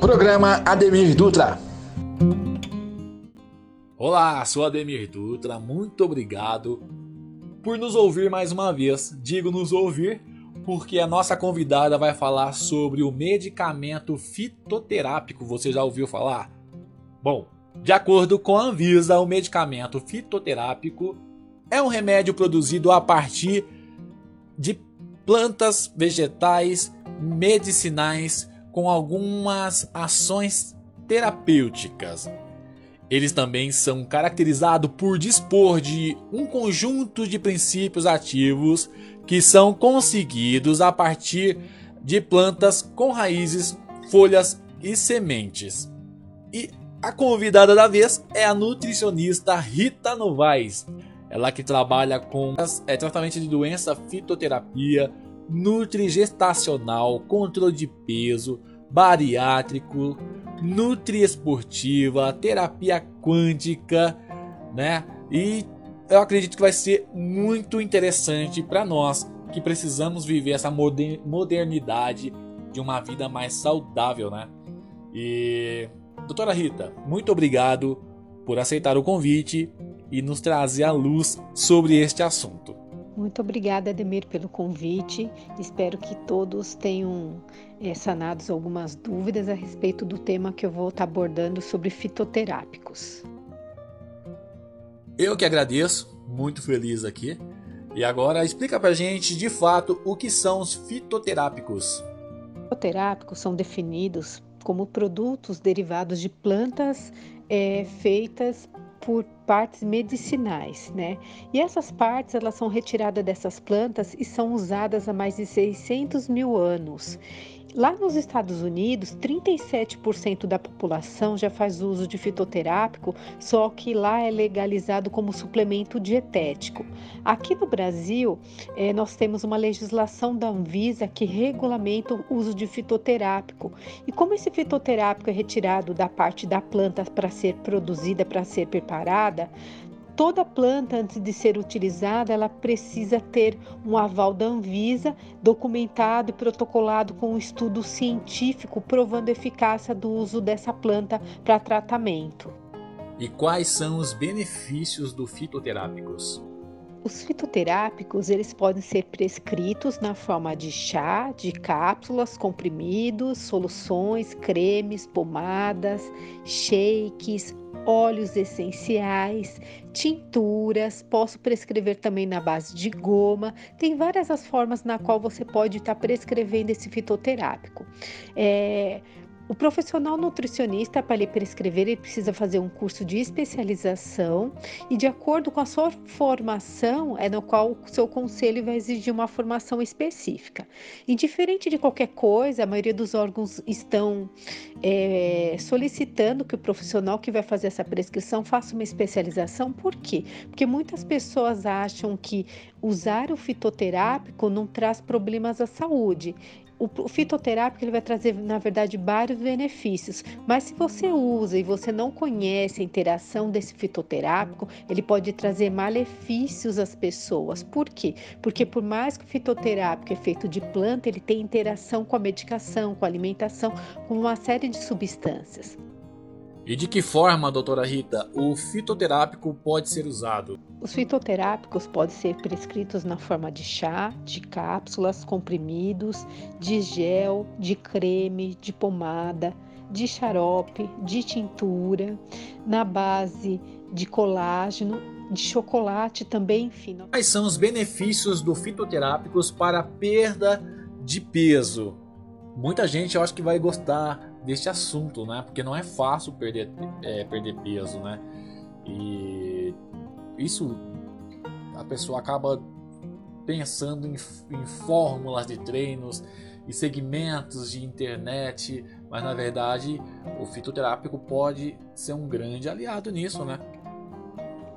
Programa Ademir Dutra. Olá, sou Ademir Dutra, muito obrigado por nos ouvir mais uma vez. Digo nos ouvir porque a nossa convidada vai falar sobre o medicamento fitoterápico. Você já ouviu falar? Bom, de acordo com a Anvisa, o medicamento fitoterápico é um remédio produzido a partir de plantas vegetais medicinais com algumas ações terapêuticas. Eles também são caracterizados por dispor de um conjunto de princípios ativos que são conseguidos a partir de plantas com raízes, folhas e sementes. E a convidada da vez é a nutricionista Rita Novaes. Ela que trabalha com é, tratamento de doença, fitoterapia, nutrigestacional, controle de peso, bariátrico, nutriesportiva, terapia quântica, né? E eu acredito que vai ser muito interessante para nós que precisamos viver essa modernidade de uma vida mais saudável, né? E doutora Rita, muito obrigado por aceitar o convite e nos trazer a luz sobre este assunto. Muito obrigada, Ademir, pelo convite. Espero que todos tenham é, sanados algumas dúvidas a respeito do tema que eu vou estar abordando sobre fitoterápicos. Eu que agradeço, muito feliz aqui. E agora explica pra gente de fato o que são os fitoterápicos. Fitoterápicos são definidos como produtos derivados de plantas é, feitas por partes medicinais, né? E essas partes elas são retiradas dessas plantas e são usadas há mais de 600 mil anos. Lá nos Estados Unidos, 37% da população já faz uso de fitoterápico, só que lá é legalizado como suplemento dietético. Aqui no Brasil, é, nós temos uma legislação da Anvisa que regulamenta o uso de fitoterápico. E como esse fitoterápico é retirado da parte da planta para ser produzida, para ser preparada, toda planta, antes de ser utilizada, ela precisa ter um aval da Anvisa, documentado e protocolado com um estudo científico provando a eficácia do uso dessa planta para tratamento. E quais são os benefícios do fitoterápicos? Os fitoterápicos, eles podem ser prescritos na forma de chá, de cápsulas, comprimidos, soluções, cremes, pomadas, shakes, óleos essenciais, tinturas, posso prescrever também na base de goma. Tem várias as formas na qual você pode estar prescrevendo esse fitoterápico. É, o profissional nutricionista, para lhe prescrever, ele precisa fazer um curso de especialização e, de acordo com a sua formação, é no qual o seu conselho vai exigir uma formação específica. Indiferente de qualquer coisa, a maioria dos órgãos estão é, solicitando que o profissional que vai fazer essa prescrição faça uma especialização. Por quê? Porque muitas pessoas acham que usar o fitoterápico não traz problemas à saúde o fitoterápico ele vai trazer, na verdade, vários benefícios, mas se você usa e você não conhece a interação desse fitoterápico, ele pode trazer malefícios às pessoas. Por quê? Porque por mais que o fitoterápico é feito de planta, ele tem interação com a medicação, com a alimentação, com uma série de substâncias. E de que forma, doutora Rita, o fitoterápico pode ser usado? Os fitoterápicos podem ser prescritos na forma de chá, de cápsulas, comprimidos, de gel, de creme, de pomada, de xarope, de tintura, na base de colágeno, de chocolate também, enfim. Quais são os benefícios do fitoterápicos para a perda de peso? Muita gente eu acho que vai gostar deste assunto, né? Porque não é fácil perder, é, perder peso, né? E isso a pessoa acaba pensando em, em fórmulas de treinos e segmentos de internet, mas na verdade o fitoterápico pode ser um grande aliado nisso, né?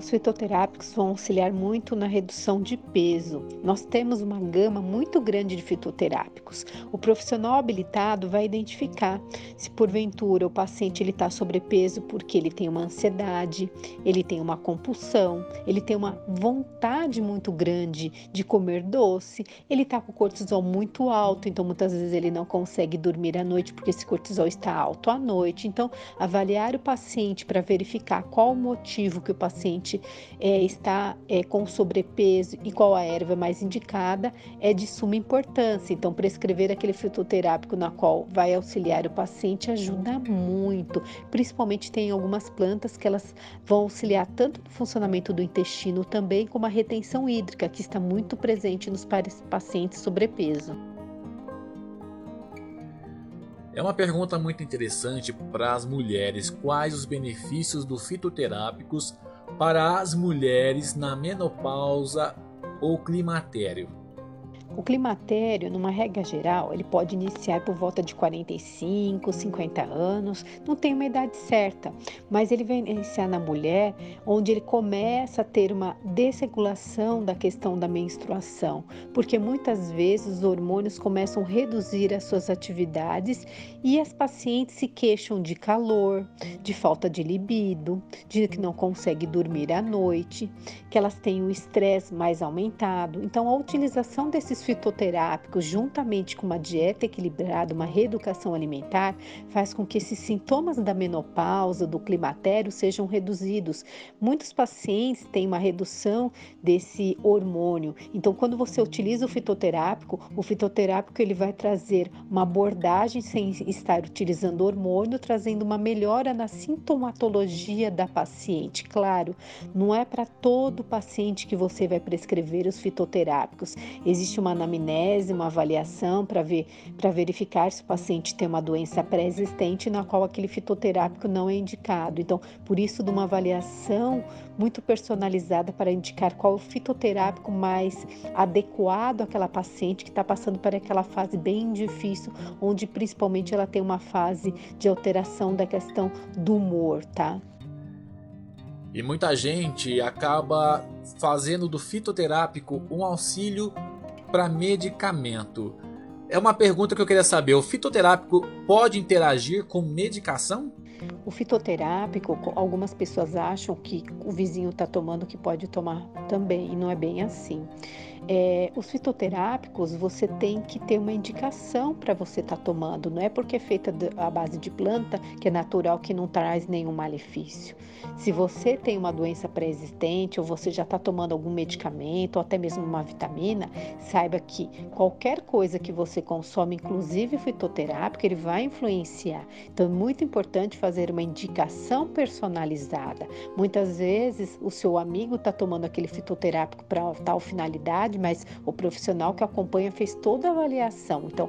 Os fitoterápicos vão auxiliar muito na redução de peso. Nós temos uma gama muito grande de fitoterápicos. O profissional habilitado vai identificar se porventura o paciente ele está sobrepeso porque ele tem uma ansiedade, ele tem uma compulsão, ele tem uma vontade muito grande de comer doce, ele está com o cortisol muito alto, então muitas vezes ele não consegue dormir à noite porque esse cortisol está alto à noite. Então, avaliar o paciente para verificar qual o motivo que o paciente paciente é, está é, com sobrepeso e qual a erva mais indicada é de suma importância. Então, prescrever aquele fitoterápico na qual vai auxiliar o paciente ajuda muito. Principalmente tem algumas plantas que elas vão auxiliar tanto no funcionamento do intestino também como a retenção hídrica, que está muito presente nos pacientes sobrepeso. É uma pergunta muito interessante para as mulheres. Quais os benefícios dos fitoterápicos para as mulheres na menopausa ou climatério. O climatério, numa regra geral, ele pode iniciar por volta de 45, 50 anos, não tem uma idade certa, mas ele vai iniciar na mulher, onde ele começa a ter uma desregulação da questão da menstruação, porque muitas vezes os hormônios começam a reduzir as suas atividades e as pacientes se queixam de calor, de falta de libido, de que não conseguem dormir à noite, que elas têm o estresse mais aumentado. Então, a utilização fitoterápicos, juntamente com uma dieta equilibrada, uma reeducação alimentar, faz com que esses sintomas da menopausa, do climatério, sejam reduzidos. Muitos pacientes têm uma redução desse hormônio. Então, quando você utiliza o fitoterápico, o fitoterápico ele vai trazer uma abordagem sem estar utilizando hormônio, trazendo uma melhora na sintomatologia da paciente. Claro, não é para todo paciente que você vai prescrever os fitoterápicos. Existe uma anamnese, uma avaliação para ver para verificar se o paciente tem uma doença pré-existente na qual aquele fitoterápico não é indicado. Então, por isso de uma avaliação muito personalizada para indicar qual o fitoterápico mais adequado àquela paciente que está passando por aquela fase bem difícil, onde principalmente ela tem uma fase de alteração da questão do humor, tá? E muita gente acaba fazendo do fitoterápico um auxílio para medicamento. É uma pergunta que eu queria saber: o fitoterápico pode interagir com medicação? O fitoterápico, algumas pessoas acham que o vizinho está tomando que pode tomar também, e não é bem assim. É, os fitoterápicos você tem que ter uma indicação para você estar tá tomando, não é porque é feita à base de planta que é natural que não traz nenhum malefício. Se você tem uma doença pré-existente ou você já está tomando algum medicamento ou até mesmo uma vitamina, saiba que qualquer coisa que você consome, inclusive fitoterápico, ele vai influenciar. Então é muito importante fazer uma indicação personalizada. Muitas vezes o seu amigo está tomando aquele fitoterápico para tal finalidade, mas o profissional que acompanha fez toda a avaliação. Então,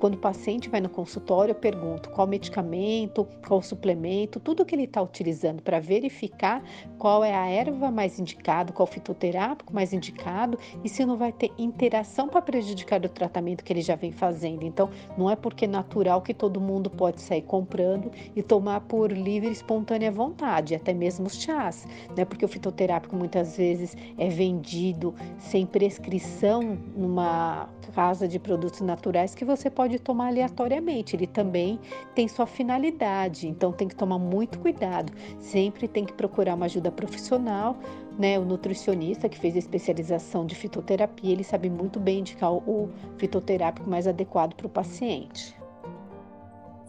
quando o paciente vai no consultório, eu pergunto qual medicamento, qual suplemento, tudo que ele está utilizando para verificar qual é a erva mais indicada, qual fitoterápico mais indicado e se não vai ter interação para prejudicar o tratamento que ele já vem fazendo. Então, não é porque é natural que todo mundo pode sair comprando e tomar por livre e espontânea vontade, até mesmo os chás, né? Porque o fitoterápico muitas vezes é vendido sem prescrição numa casa de produtos naturais que você pode tomar aleatoriamente, ele também tem sua finalidade, então tem que tomar muito cuidado. Sempre tem que procurar uma ajuda profissional, né? O nutricionista que fez a especialização de fitoterapia, ele sabe muito bem indicar o fitoterápico mais adequado para o paciente.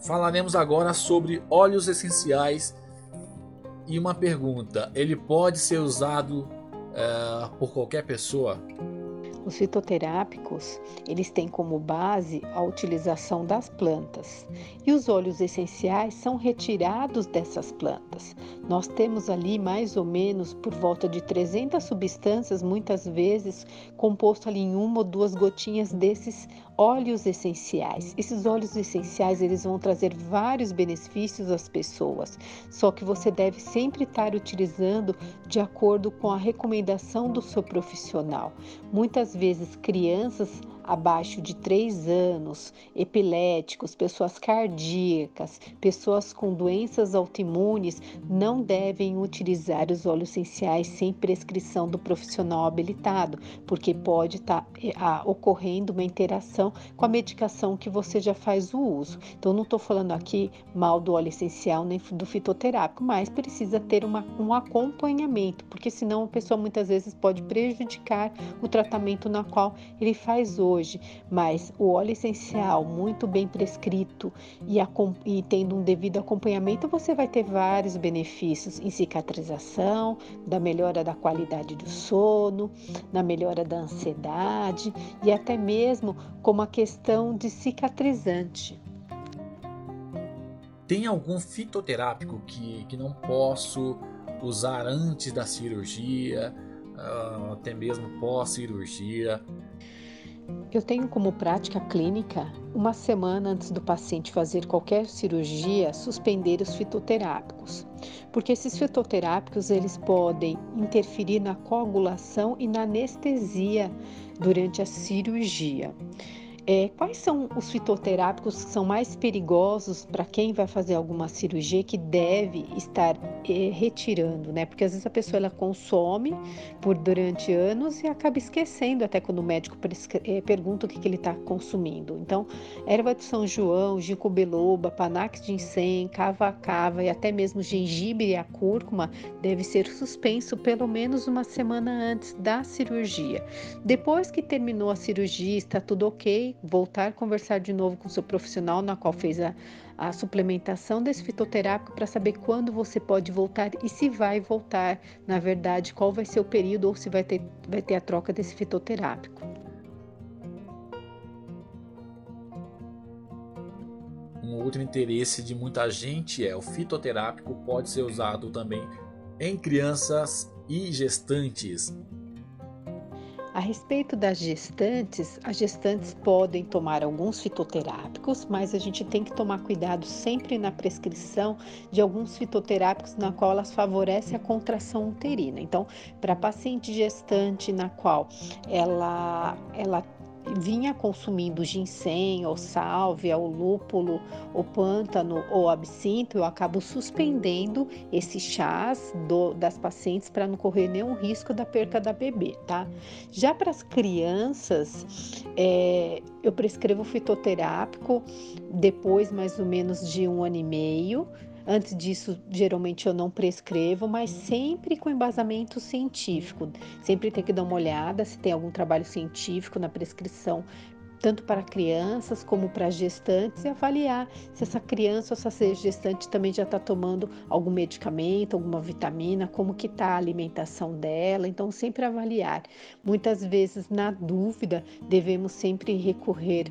Falaremos agora sobre óleos essenciais e uma pergunta: ele pode ser usado é, por qualquer pessoa? Os fitoterápicos, eles têm como base a utilização das plantas e os óleos essenciais são retirados dessas plantas. Nós temos ali mais ou menos por volta de 300 substâncias, muitas vezes composto ali em uma ou duas gotinhas desses óleos essenciais. Esses óleos essenciais, eles vão trazer vários benefícios às pessoas, só que você deve sempre estar utilizando de acordo com a recomendação do seu profissional. Muitas vezes crianças abaixo de 3 anos, epiléticos, pessoas cardíacas, pessoas com doenças autoimunes não devem utilizar os óleos essenciais sem prescrição do profissional habilitado, porque pode estar tá, ocorrendo uma interação com a medicação que você já faz o uso. Então, não estou falando aqui mal do óleo essencial nem do fitoterápico, mas precisa ter uma, um acompanhamento, porque senão a pessoa muitas vezes pode prejudicar o tratamento na qual ele faz hoje. Mas o óleo essencial, muito bem prescrito e, e tendo um devido acompanhamento, você vai ter vários benefícios em cicatrização, da melhora da qualidade do sono, na melhora da ansiedade e até mesmo como a questão de cicatrizante. Tem algum fitoterápico que, que não posso usar antes da cirurgia, ah, até mesmo pós-cirurgia? Eu tenho como prática clínica, uma semana antes do paciente fazer qualquer cirurgia, suspender os fitoterápicos, porque esses fitoterápicos eles podem interferir na coagulação e na anestesia durante a cirurgia. É, quais são os fitoterápicos que são mais perigosos para quem vai fazer alguma cirurgia que deve estar é, retirando, né? Porque às vezes a pessoa ela consome por durante anos e acaba esquecendo até quando o médico é, pergunta o que, que ele está consumindo. Então, erva de São João, ginkgo biloba, panax de ginseng, cava-cava e até mesmo gengibre e a cúrcuma deve ser suspenso pelo menos uma semana antes da cirurgia. Depois que terminou a cirurgia, está tudo ok, voltar a conversar de novo com o seu profissional na qual fez a, a suplementação desse fitoterápico para saber quando você pode voltar e se vai voltar, na verdade, qual vai ser o período ou se vai ter, vai ter a troca desse fitoterápico. Um outro interesse de muita gente é o fitoterápico pode ser usado também em crianças e gestantes. A respeito das gestantes, as gestantes podem tomar alguns fitoterápicos, mas a gente tem que tomar cuidado sempre na prescrição de alguns fitoterápicos na qual elas favorecem a contração uterina. Então, para paciente gestante na qual ela ela vinha consumindo ginseng, ou sálvia, ou lúpulo, ou pântano, ou absinto, eu acabo suspendendo esses chás do, das pacientes para não correr nenhum risco da perca da bebê, tá? Já para as crianças, é, eu prescrevo fitoterápico depois mais ou menos de um ano e meio, Antes disso, geralmente eu não prescrevo, mas sempre com embasamento científico. Sempre tem que dar uma olhada se tem algum trabalho científico na prescrição tanto para crianças como para gestantes e avaliar se essa criança ou essa gestante também já está tomando algum medicamento, alguma vitamina, como que está a alimentação dela. Então sempre avaliar. Muitas vezes na dúvida devemos sempre recorrer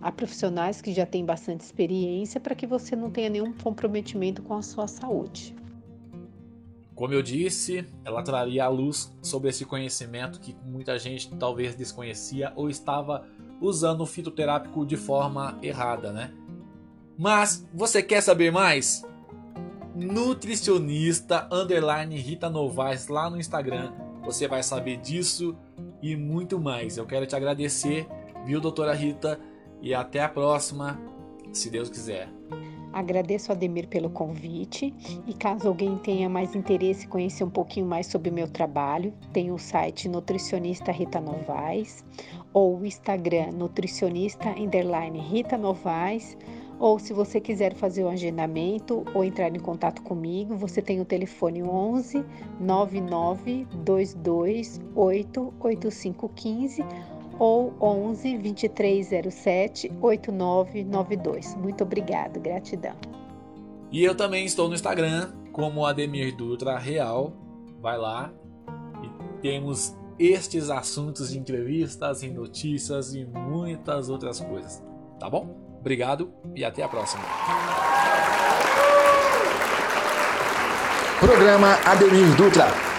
a profissionais que já têm bastante experiência para que você não tenha nenhum comprometimento com a sua saúde. Como eu disse, ela traria a luz sobre esse conhecimento que muita gente talvez desconhecia ou estava usando o fitoterápico de forma errada, né? Mas você quer saber mais? Nutricionista underline Rita Novaes lá no Instagram. Você vai saber disso e muito mais. Eu quero te agradecer, viu, doutora Rita? E até a próxima, se Deus quiser. Agradeço a Ademir pelo convite e caso alguém tenha mais interesse em conhecer um pouquinho mais sobre o meu trabalho, tem o site Nutricionista Rita Novaes ou o Instagram Nutricionista Underline Rita Novaes ou se você quiser fazer o agendamento ou entrar em contato comigo, você tem o telefone 11 99 22 8 8515 ou 11 2307 8992. Muito obrigado, gratidão. E eu também estou no Instagram como Ademir Dutra Real. Vai lá e temos estes assuntos de entrevistas e notícias e muitas outras coisas. Tá bom? Obrigado e até a próxima. Programa Ademir Dutra.